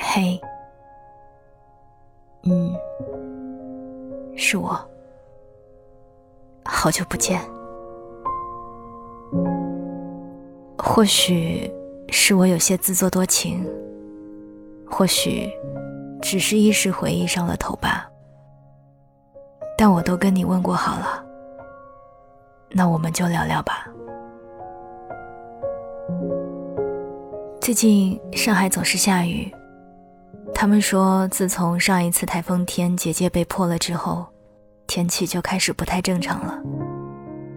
嘿，嗯，是我，好久不见。或许是我有些自作多情，或许只是一时回忆上了头吧。但我都跟你问过好了，那我们就聊聊吧。最近上海总是下雨，他们说自从上一次台风天结界被破了之后，天气就开始不太正常了，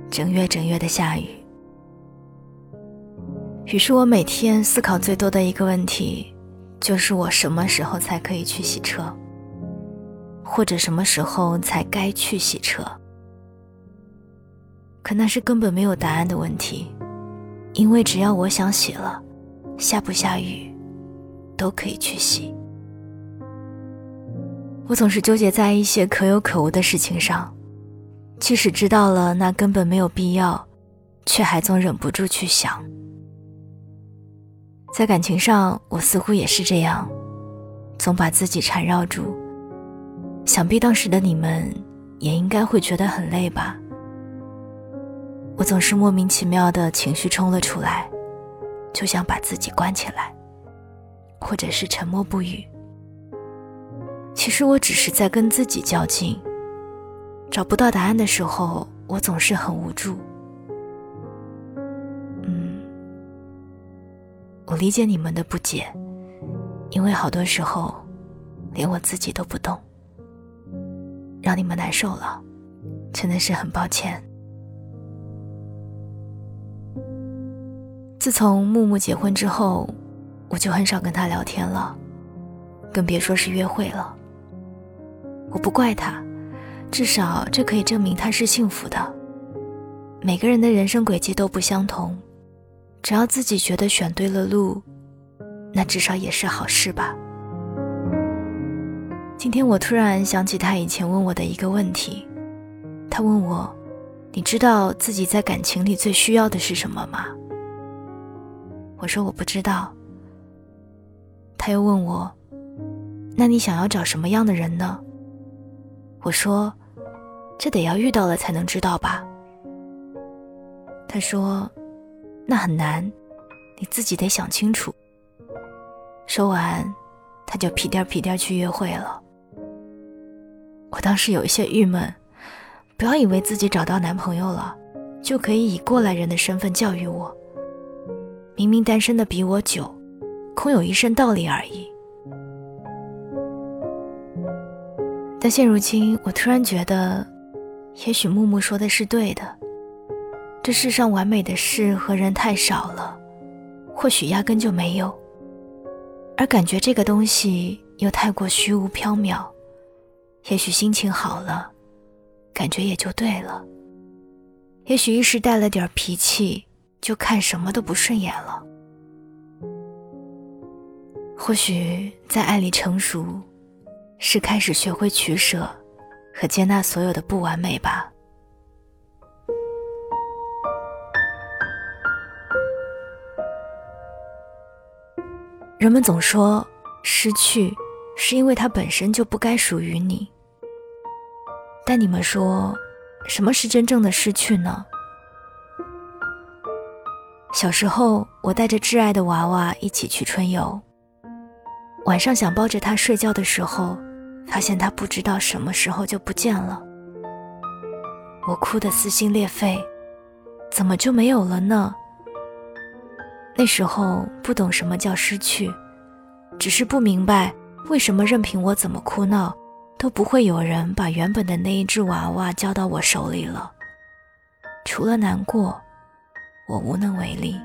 整月整月的下雨。于是我每天思考最多的一个问题，就是我什么时候才可以去洗车，或者什么时候才该去洗车？可那是根本没有答案的问题，因为只要我想洗了。下不下雨，都可以去洗。我总是纠结在一些可有可无的事情上，即使知道了那根本没有必要，却还总忍不住去想。在感情上，我似乎也是这样，总把自己缠绕住。想必当时的你们也应该会觉得很累吧？我总是莫名其妙的情绪冲了出来。就想把自己关起来，或者是沉默不语。其实我只是在跟自己较劲。找不到答案的时候，我总是很无助。嗯，我理解你们的不解，因为好多时候，连我自己都不懂，让你们难受了，真的是很抱歉。自从木木结婚之后，我就很少跟他聊天了，更别说是约会了。我不怪他，至少这可以证明他是幸福的。每个人的人生轨迹都不相同，只要自己觉得选对了路，那至少也是好事吧。今天我突然想起他以前问我的一个问题，他问我：“你知道自己在感情里最需要的是什么吗？”我说我不知道。他又问我：“那你想要找什么样的人呢？”我说：“这得要遇到了才能知道吧。”他说：“那很难，你自己得想清楚。”说完，他就屁颠屁颠去约会了。我当时有一些郁闷，不要以为自己找到男朋友了，就可以以过来人的身份教育我。明明单身的比我久，空有一身道理而已。但现如今，我突然觉得，也许木木说的是对的。这世上完美的事和人太少了，或许压根就没有。而感觉这个东西又太过虚无缥缈，也许心情好了，感觉也就对了。也许一时带了点脾气。就看什么都不顺眼了。或许在爱里成熟，是开始学会取舍和接纳所有的不完美吧。人们总说失去是因为它本身就不该属于你，但你们说，什么是真正的失去呢？小时候，我带着挚爱的娃娃一起去春游。晚上想抱着他睡觉的时候，发现他不知道什么时候就不见了。我哭得撕心裂肺，怎么就没有了呢？那时候不懂什么叫失去，只是不明白为什么任凭我怎么哭闹，都不会有人把原本的那一只娃娃交到我手里了。除了难过。我无能为力。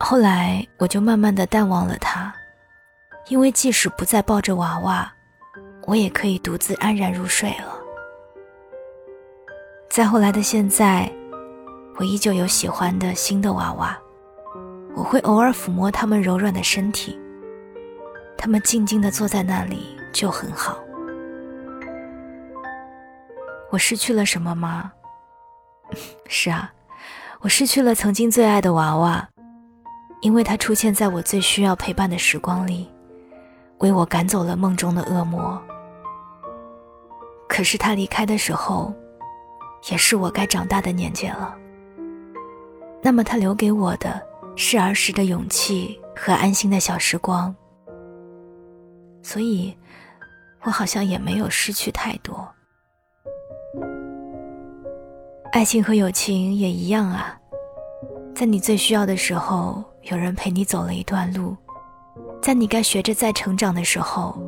后来，我就慢慢的淡忘了他，因为即使不再抱着娃娃，我也可以独自安然入睡了。再后来的现在，我依旧有喜欢的新的娃娃，我会偶尔抚摸他们柔软的身体，他们静静的坐在那里就很好。我失去了什么吗？是啊，我失去了曾经最爱的娃娃，因为他出现在我最需要陪伴的时光里，为我赶走了梦中的恶魔。可是他离开的时候，也是我该长大的年纪了。那么他留给我的是儿时的勇气和安心的小时光，所以，我好像也没有失去太多。爱情和友情也一样啊，在你最需要的时候，有人陪你走了一段路；在你该学着再成长的时候，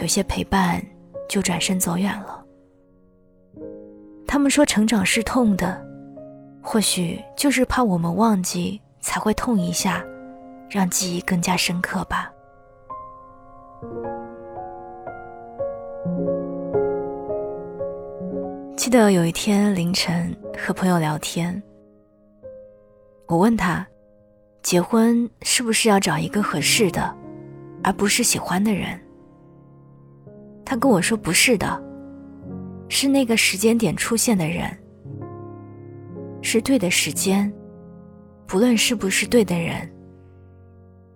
有些陪伴就转身走远了。他们说成长是痛的，或许就是怕我们忘记，才会痛一下，让记忆更加深刻吧。记得有一天凌晨和朋友聊天，我问他，结婚是不是要找一个合适的，而不是喜欢的人？他跟我说不是的，是那个时间点出现的人，是对的时间，不论是不是对的人，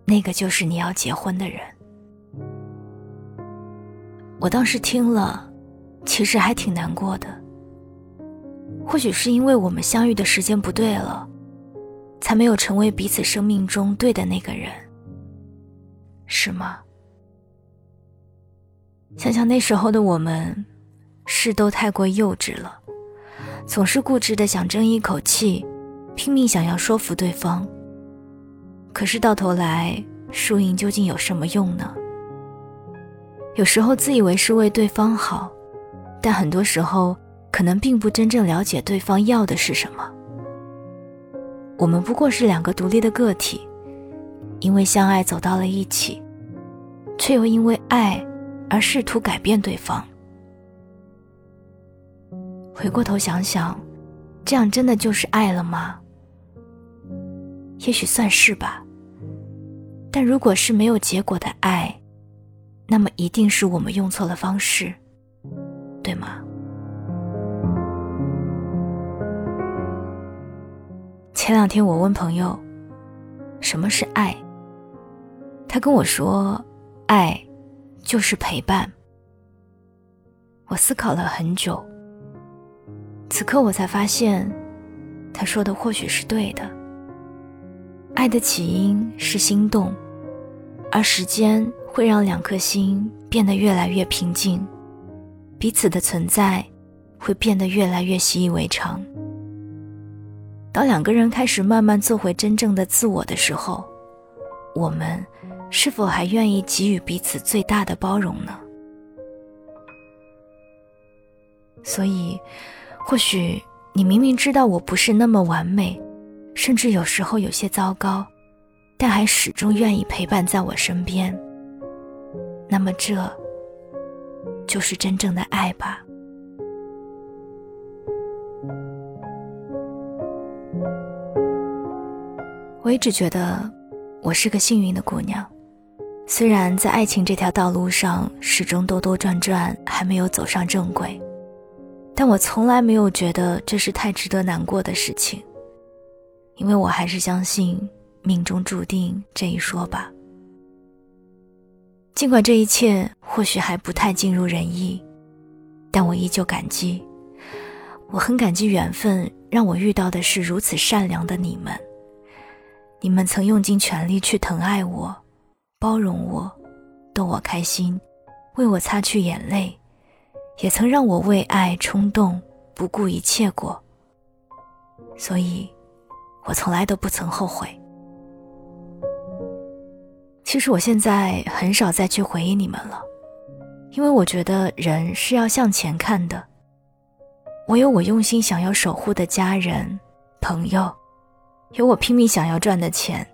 那个就是你要结婚的人。我当时听了，其实还挺难过的。或许是因为我们相遇的时间不对了，才没有成为彼此生命中对的那个人，是吗？想想那时候的我们，事都太过幼稚了，总是固执的想争一口气，拼命想要说服对方。可是到头来，输赢究竟有什么用呢？有时候自以为是为对方好，但很多时候。可能并不真正了解对方要的是什么。我们不过是两个独立的个体，因为相爱走到了一起，却又因为爱而试图改变对方。回过头想想，这样真的就是爱了吗？也许算是吧。但如果是没有结果的爱，那么一定是我们用错了方式，前两天我问朋友，什么是爱？他跟我说，爱就是陪伴。我思考了很久，此刻我才发现，他说的或许是对的。爱的起因是心动，而时间会让两颗心变得越来越平静，彼此的存在会变得越来越习以为常。当两个人开始慢慢做回真正的自我的时候，我们是否还愿意给予彼此最大的包容呢？所以，或许你明明知道我不是那么完美，甚至有时候有些糟糕，但还始终愿意陪伴在我身边。那么，这就是真正的爱吧。我一直觉得我是个幸运的姑娘，虽然在爱情这条道路上始终兜兜转转，还没有走上正轨，但我从来没有觉得这是太值得难过的事情，因为我还是相信命中注定这一说吧。尽管这一切或许还不太尽如人意，但我依旧感激，我很感激缘分让我遇到的是如此善良的你们。你们曾用尽全力去疼爱我，包容我，逗我开心，为我擦去眼泪，也曾让我为爱冲动，不顾一切过。所以，我从来都不曾后悔。其实我现在很少再去回忆你们了，因为我觉得人是要向前看的。我有我用心想要守护的家人、朋友。有我拼命想要赚的钱，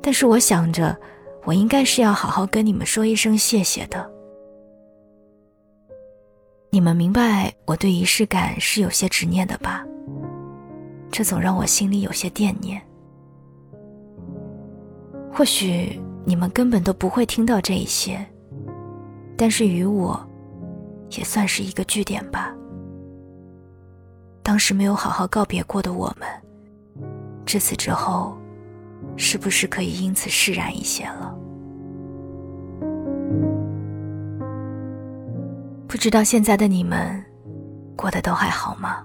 但是我想着，我应该是要好好跟你们说一声谢谢的。你们明白我对仪式感是有些执念的吧？这总让我心里有些惦念。或许你们根本都不会听到这一些，但是与我，也算是一个据点吧。当时没有好好告别过的我们。至此之后，是不是可以因此释然一些了？不知道现在的你们过得都还好吗？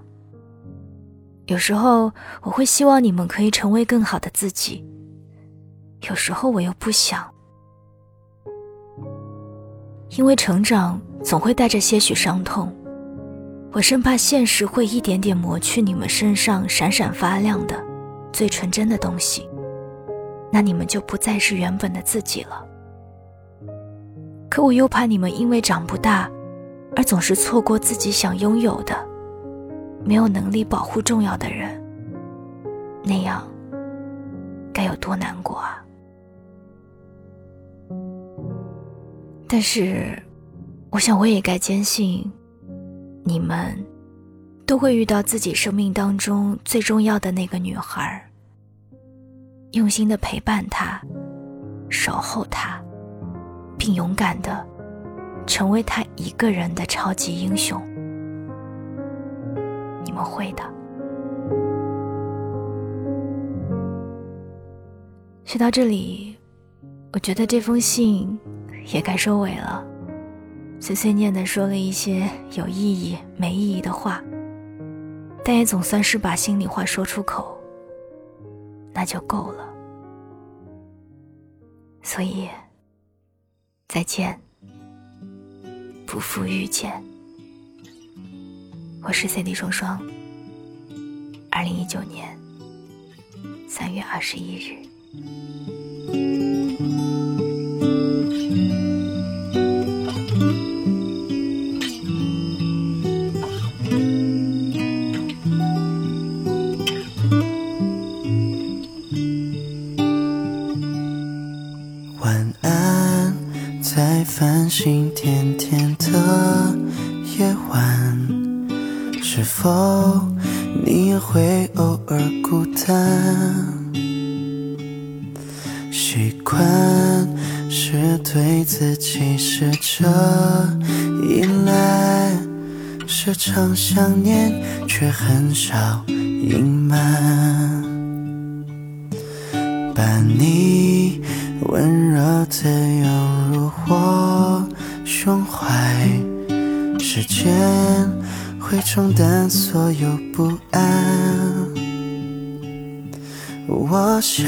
有时候我会希望你们可以成为更好的自己，有时候我又不想，因为成长总会带着些许伤痛，我生怕现实会一点点磨去你们身上闪闪发亮的最纯真的东西，那你们就不再是原本的自己了。可我又怕你们因为长不大。而总是错过自己想拥有的，没有能力保护重要的人，那样该有多难过啊！但是，我想我也该坚信，你们都会遇到自己生命当中最重要的那个女孩，用心的陪伴她，守候她，并勇敢的。成为他一个人的超级英雄，你们会的。写到这里，我觉得这封信也该收尾了。碎碎念的说了一些有意义没意义的话，但也总算是把心里话说出口，那就够了。所以，再见。不负遇见，我是 Cindy 双双。二零一九年三月二十一日。否你也会偶尔孤单？习惯是对自己试着依赖，时常想念却很少隐瞒，把你温柔的拥入我。胸怀，时间会冲淡所有不安。我想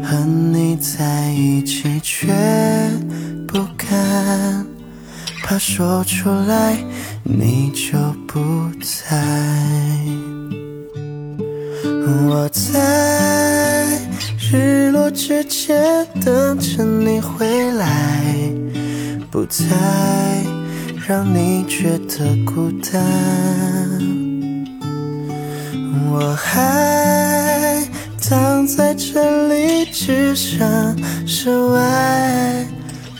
和你在一起，却不敢，怕说出来你就不在。我在日落之前等着你回来。不再让你觉得孤单，我还躺在这里，只想室外，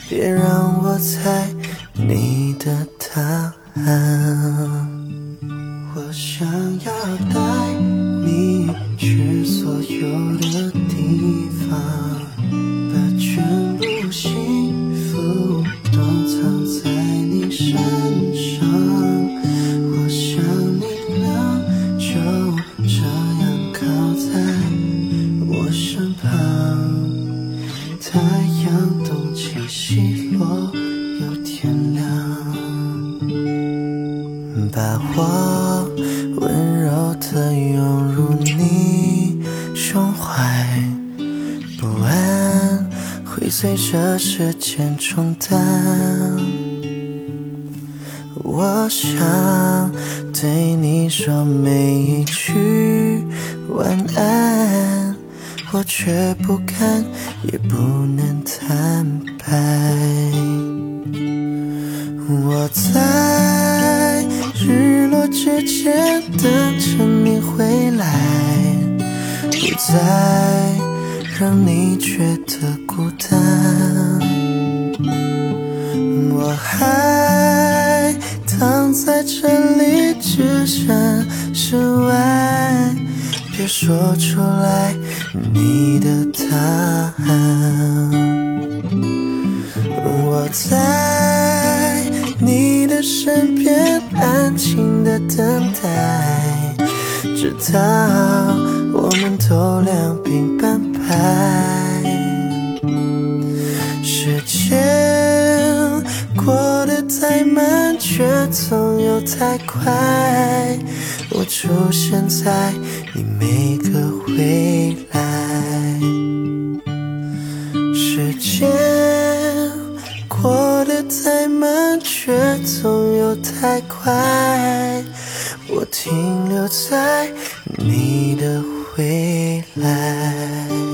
别让我猜你的答案。这时间冲淡。我想对你说每一句晚安，我却不敢，也不能坦白。我在日落之前等着你回来，不再。让你觉得孤单，我还躺在这里，只剩室外，别说出来你的答案。我在你的身边，安静的等待，直到我们都两鬓斑白。来。时间过得太慢，却总有太快。我出现在你每个未来。时间过得太慢，却总有太快。我停留在你的未来。